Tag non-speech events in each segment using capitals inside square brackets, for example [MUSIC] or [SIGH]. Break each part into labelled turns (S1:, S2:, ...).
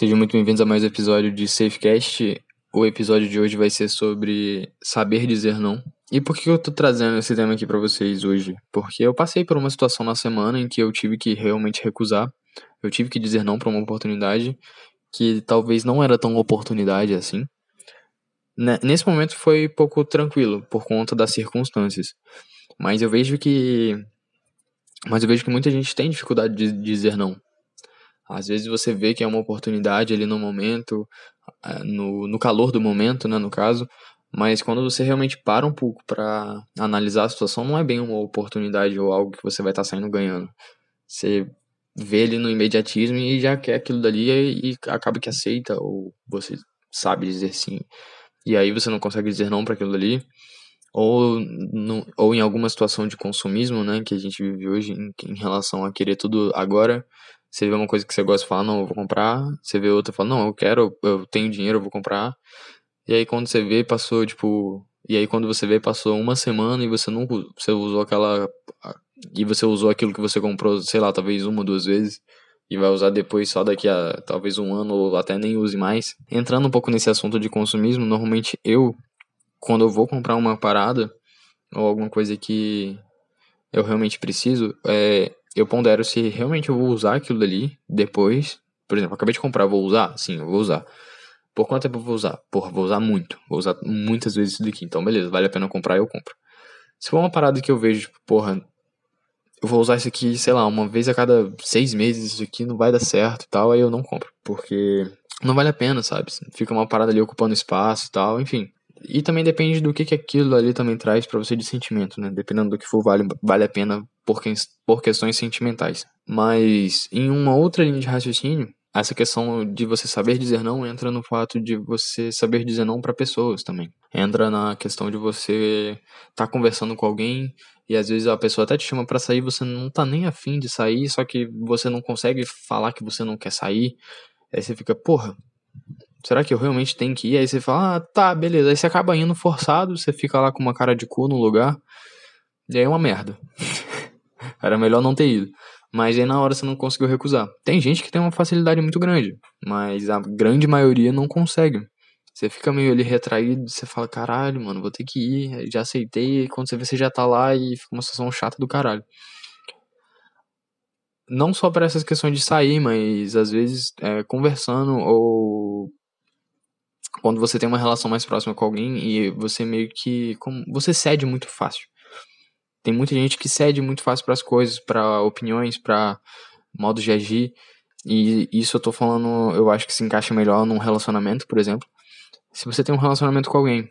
S1: Sejam muito bem-vindos a mais um episódio de Safecast. O episódio de hoje vai ser sobre saber dizer não. E por que eu tô trazendo esse tema aqui para vocês hoje? Porque eu passei por uma situação na semana em que eu tive que realmente recusar. Eu tive que dizer não para uma oportunidade que talvez não era tão oportunidade assim. Nesse momento foi pouco tranquilo por conta das circunstâncias. Mas eu vejo que mas eu vejo que muita gente tem dificuldade de dizer não. Às vezes você vê que é uma oportunidade ali no momento, eh, no, no calor do momento, né, no caso, mas quando você realmente para um pouco para analisar a situação, não é bem uma oportunidade ou algo que você vai estar tá saindo ganhando. Você vê ele no imediatismo e já quer aquilo dali e, e acaba que aceita, ou você sabe dizer sim. E aí você não consegue dizer não para aquilo dali. Ou, no, ou em alguma situação de consumismo, né, que a gente vive hoje em, em relação a querer tudo agora, você vê uma coisa que você gosta de falar, não, eu vou comprar. Você vê outra e fala, não, eu quero, eu tenho dinheiro, eu vou comprar. E aí quando você vê, passou, tipo. E aí quando você vê, passou uma semana e você não. Você usou aquela. E você usou aquilo que você comprou, sei lá, talvez uma, duas vezes. E vai usar depois só daqui a talvez um ano ou até nem use mais. Entrando um pouco nesse assunto de consumismo, normalmente eu, quando eu vou comprar uma parada ou alguma coisa que eu realmente preciso, é, eu pondero se realmente eu vou usar aquilo dali depois. Por exemplo, acabei de comprar, vou usar? Sim, eu vou usar. Por quanto tempo eu vou usar? Porra, vou usar muito. Vou usar muitas vezes isso daqui. Então, beleza, vale a pena comprar, eu compro. Se for uma parada que eu vejo, tipo, porra, eu vou usar isso aqui, sei lá, uma vez a cada seis meses, isso aqui não vai dar certo e tal, aí eu não compro. Porque não vale a pena, sabe? Fica uma parada ali ocupando espaço e tal, enfim. E também depende do que, que aquilo ali também traz para você de sentimento, né? Dependendo do que for, vale, vale a pena por, que, por questões sentimentais. Mas em uma outra linha de raciocínio, essa questão de você saber dizer não entra no fato de você saber dizer não para pessoas também. Entra na questão de você estar tá conversando com alguém e às vezes a pessoa até te chama para sair, você não tá nem afim de sair, só que você não consegue falar que você não quer sair. Aí você fica, porra, será que eu realmente tenho que ir? Aí você fala, ah, tá, beleza. Aí você acaba indo forçado, você fica lá com uma cara de cu no lugar. E aí é uma merda. [LAUGHS] Era melhor não ter ido. Mas aí na hora você não conseguiu recusar. Tem gente que tem uma facilidade muito grande, mas a grande maioria não consegue. Você fica meio ali retraído, você fala, caralho, mano, vou ter que ir, já aceitei, quando você vê, você já tá lá e fica uma situação chata do caralho. Não só para essas questões de sair, mas às vezes é, conversando ou quando você tem uma relação mais próxima com alguém e você meio que. Como, você cede muito fácil. Tem muita gente que cede muito fácil para as coisas, para opiniões, para modos de agir. E isso eu tô falando, eu acho que se encaixa melhor num relacionamento, por exemplo. Se você tem um relacionamento com alguém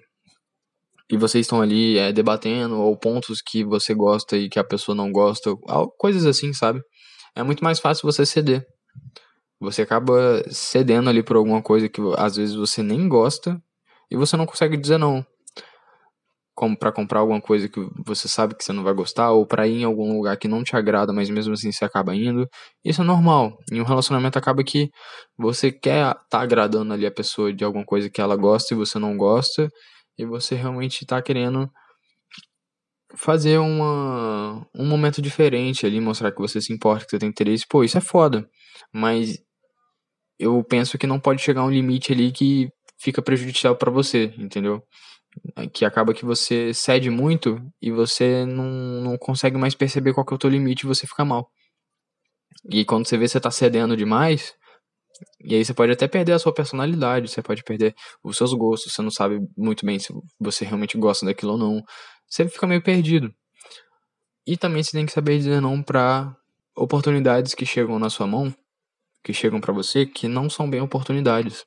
S1: e vocês estão ali é, debatendo, ou pontos que você gosta e que a pessoa não gosta, coisas assim, sabe? É muito mais fácil você ceder. Você acaba cedendo ali por alguma coisa que às vezes você nem gosta e você não consegue dizer não. Como para comprar alguma coisa que você sabe que você não vai gostar, ou para ir em algum lugar que não te agrada, mas mesmo assim você acaba indo. Isso é normal. Em um relacionamento acaba que você quer tá agradando ali a pessoa de alguma coisa que ela gosta e você não gosta, e você realmente tá querendo fazer uma, um momento diferente ali, mostrar que você se importa, que você tem interesse. Pô, isso é foda. Mas eu penso que não pode chegar um limite ali que fica prejudicial para você, entendeu? Que acaba que você cede muito e você não, não consegue mais perceber qual que é o teu limite e você fica mal. E quando você vê você tá cedendo demais, e aí você pode até perder a sua personalidade, você pode perder os seus gostos, você não sabe muito bem se você realmente gosta daquilo ou não. Você fica meio perdido. E também você tem que saber dizer não para oportunidades que chegam na sua mão que chegam para você que não são bem oportunidades.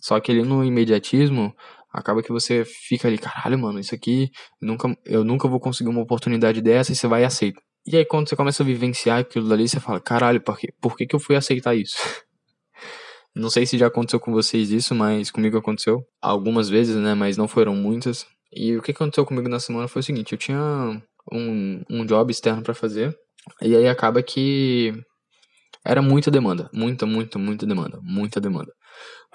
S1: Só que ali no imediatismo, acaba que você fica ali, caralho, mano, isso aqui, nunca, eu nunca vou conseguir uma oportunidade dessa e você vai e aceita. E aí quando você começa a vivenciar aquilo dali, você fala, caralho, por, quê? por que, que eu fui aceitar isso? [LAUGHS] não sei se já aconteceu com vocês isso, mas comigo aconteceu. Algumas vezes, né, mas não foram muitas. E o que aconteceu comigo na semana foi o seguinte, eu tinha um, um job externo para fazer, e aí acaba que era muita demanda. Muita, muita, muita demanda. Muita demanda.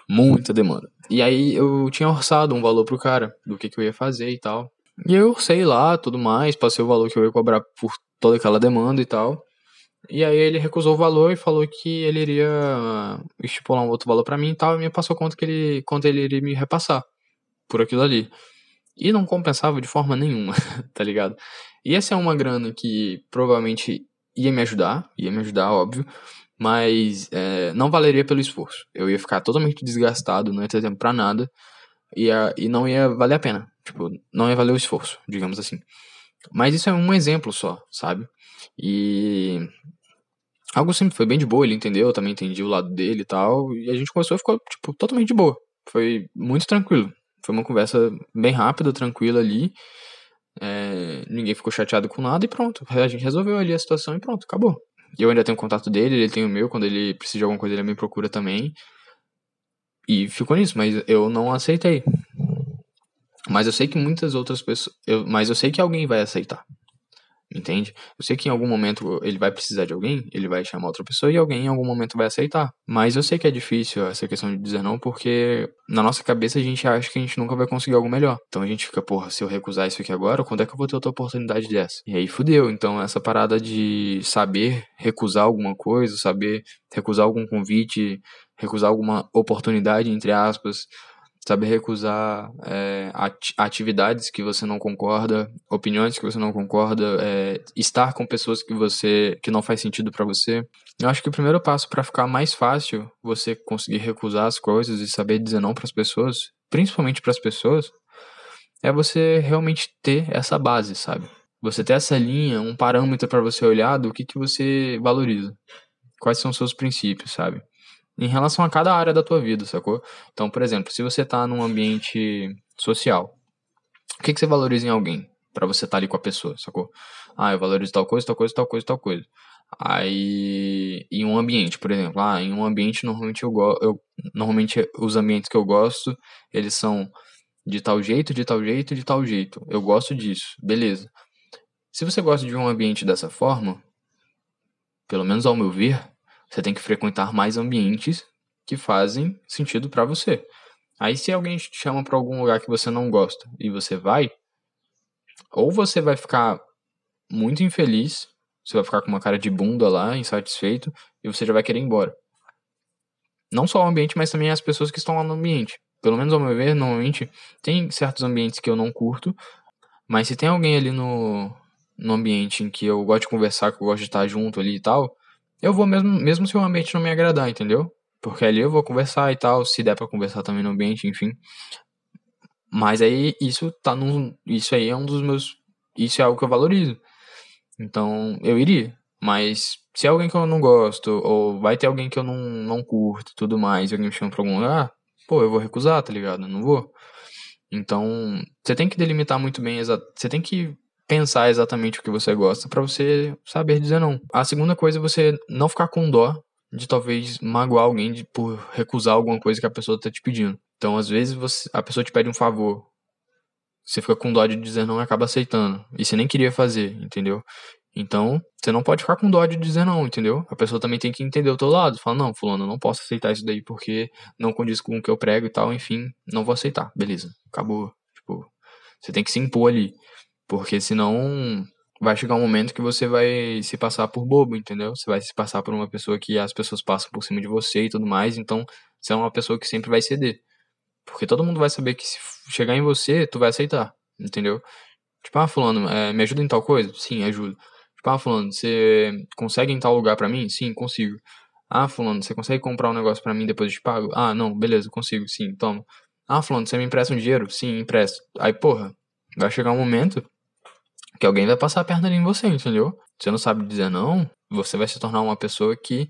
S1: Muita demanda. E aí eu tinha orçado um valor pro cara, do que, que eu ia fazer e tal. E eu sei lá, tudo mais, passei o valor que eu ia cobrar por toda aquela demanda e tal. E aí ele recusou o valor e falou que ele iria estipular um outro valor para mim e tal, e me passou quanto que ele, quanto ele iria me repassar por aquilo ali. E não compensava de forma nenhuma, [LAUGHS] tá ligado? E essa é uma grana que provavelmente ia me ajudar, ia me ajudar, óbvio, mas é, não valeria pelo esforço. Eu ia ficar totalmente desgastado, não ia ter tempo pra nada, ia, e não ia valer a pena. Tipo, não ia valer o esforço, digamos assim. Mas isso é um exemplo só, sabe? E algo sempre foi bem de boa, ele entendeu, eu também entendi o lado dele e tal, e a gente começou a ficar, tipo, totalmente de boa. Foi muito tranquilo. Foi uma conversa bem rápida, tranquila ali. É, ninguém ficou chateado com nada e pronto. A gente resolveu ali a situação e pronto, acabou. Eu ainda tenho contato dele, ele tem o meu, quando ele precisa de alguma coisa ele me procura também. E ficou nisso, mas eu não aceitei. Mas eu sei que muitas outras pessoas. Eu, mas eu sei que alguém vai aceitar. Entende? Eu sei que em algum momento ele vai precisar de alguém, ele vai chamar outra pessoa e alguém em algum momento vai aceitar. Mas eu sei que é difícil essa questão de dizer não, porque na nossa cabeça a gente acha que a gente nunca vai conseguir algo melhor. Então a gente fica, porra, se eu recusar isso aqui agora, quando é que eu vou ter outra oportunidade dessa? E aí fudeu. Então essa parada de saber recusar alguma coisa, saber recusar algum convite, recusar alguma oportunidade, entre aspas, saber recusar é, atividades que você não concorda, opiniões que você não concorda, é, estar com pessoas que você que não faz sentido para você. Eu acho que o primeiro passo para ficar mais fácil você conseguir recusar as coisas e saber dizer não para as pessoas, principalmente para as pessoas, é você realmente ter essa base, sabe? Você ter essa linha, um parâmetro para você olhar do que que você valoriza. Quais são os seus princípios, sabe? Em relação a cada área da tua vida, sacou? Então, por exemplo, se você tá num ambiente social, o que, que você valoriza em alguém para você estar tá ali com a pessoa, sacou? Ah, eu valorizo tal coisa, tal coisa, tal coisa, tal coisa. Aí, em um ambiente, por exemplo, ah, em um ambiente normalmente eu gosto, normalmente os ambientes que eu gosto, eles são de tal jeito, de tal jeito, de tal jeito. Eu gosto disso, beleza. Se você gosta de um ambiente dessa forma, pelo menos ao meu ver, você tem que frequentar mais ambientes que fazem sentido para você. Aí se alguém te chama para algum lugar que você não gosta e você vai, ou você vai ficar muito infeliz, você vai ficar com uma cara de bunda lá, insatisfeito, e você já vai querer ir embora. Não só o ambiente, mas também as pessoas que estão lá no ambiente. Pelo menos ao meu ver, normalmente tem certos ambientes que eu não curto, mas se tem alguém ali no, no ambiente em que eu gosto de conversar, que eu gosto de estar junto ali e tal, eu vou mesmo, mesmo se o ambiente não me agradar, entendeu? Porque ali eu vou conversar e tal, se der para conversar também no ambiente, enfim. Mas aí isso tá num, isso aí é um dos meus, isso é algo que eu valorizo. Então, eu iria, mas se é alguém que eu não gosto ou vai ter alguém que eu não não curto, tudo mais, e alguém me chama para algum lugar, pô, eu vou recusar, tá ligado? Eu não vou. Então, você tem que delimitar muito bem, você tem que pensar exatamente o que você gosta para você saber dizer não. A segunda coisa é você não ficar com dó de talvez magoar alguém de, por recusar alguma coisa que a pessoa tá te pedindo. Então, às vezes, você, a pessoa te pede um favor. Você fica com dó de dizer não e acaba aceitando. E você nem queria fazer, entendeu? Então, você não pode ficar com dó de dizer não, entendeu? A pessoa também tem que entender o teu lado. Fala, não, fulano, eu não posso aceitar isso daí porque não condiz com o que eu prego e tal, enfim, não vou aceitar. Beleza, acabou. Tipo, você tem que se impor ali. Porque senão vai chegar um momento que você vai se passar por bobo, entendeu? Você vai se passar por uma pessoa que as pessoas passam por cima de você e tudo mais, então você é uma pessoa que sempre vai ceder. Porque todo mundo vai saber que se chegar em você, tu vai aceitar, entendeu? Tipo, ah, fulano, é, me ajuda em tal coisa? Sim, ajudo. Tipo, ah, fulano, você consegue em tal lugar para mim? Sim, consigo. Ah, fulano, você consegue comprar um negócio para mim depois eu te pago? Ah, não, beleza, consigo, sim, toma. Ah, fulano, você me empresta um dinheiro? Sim, empresto. Aí, porra, vai chegar um momento que alguém vai passar a perna em você, entendeu? Você não sabe dizer não, você vai se tornar uma pessoa que,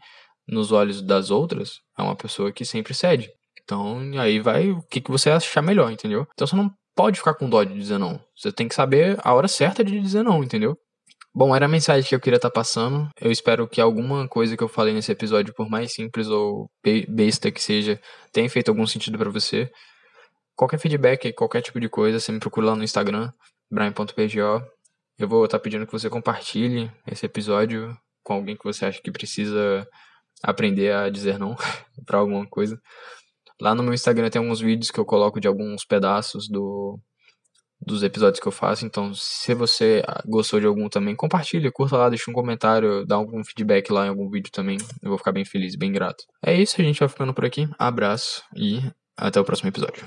S1: nos olhos das outras, é uma pessoa que sempre cede. Então, aí vai o que, que você achar melhor, entendeu? Então você não pode ficar com dó de dizer não. Você tem que saber a hora certa de dizer não, entendeu? Bom, era a mensagem que eu queria estar tá passando. Eu espero que alguma coisa que eu falei nesse episódio, por mais simples ou besta que seja, tenha feito algum sentido para você. Qualquer feedback, qualquer tipo de coisa, você me procura lá no Instagram, brian.pgo. Eu vou estar pedindo que você compartilhe esse episódio com alguém que você acha que precisa aprender a dizer não [LAUGHS] para alguma coisa. Lá no meu Instagram tem alguns vídeos que eu coloco de alguns pedaços do dos episódios que eu faço. Então, se você gostou de algum também, compartilha, curta lá, deixa um comentário, dá algum feedback lá em algum vídeo também. Eu vou ficar bem feliz, bem grato. É isso, a gente vai ficando por aqui. Abraço e até o próximo episódio.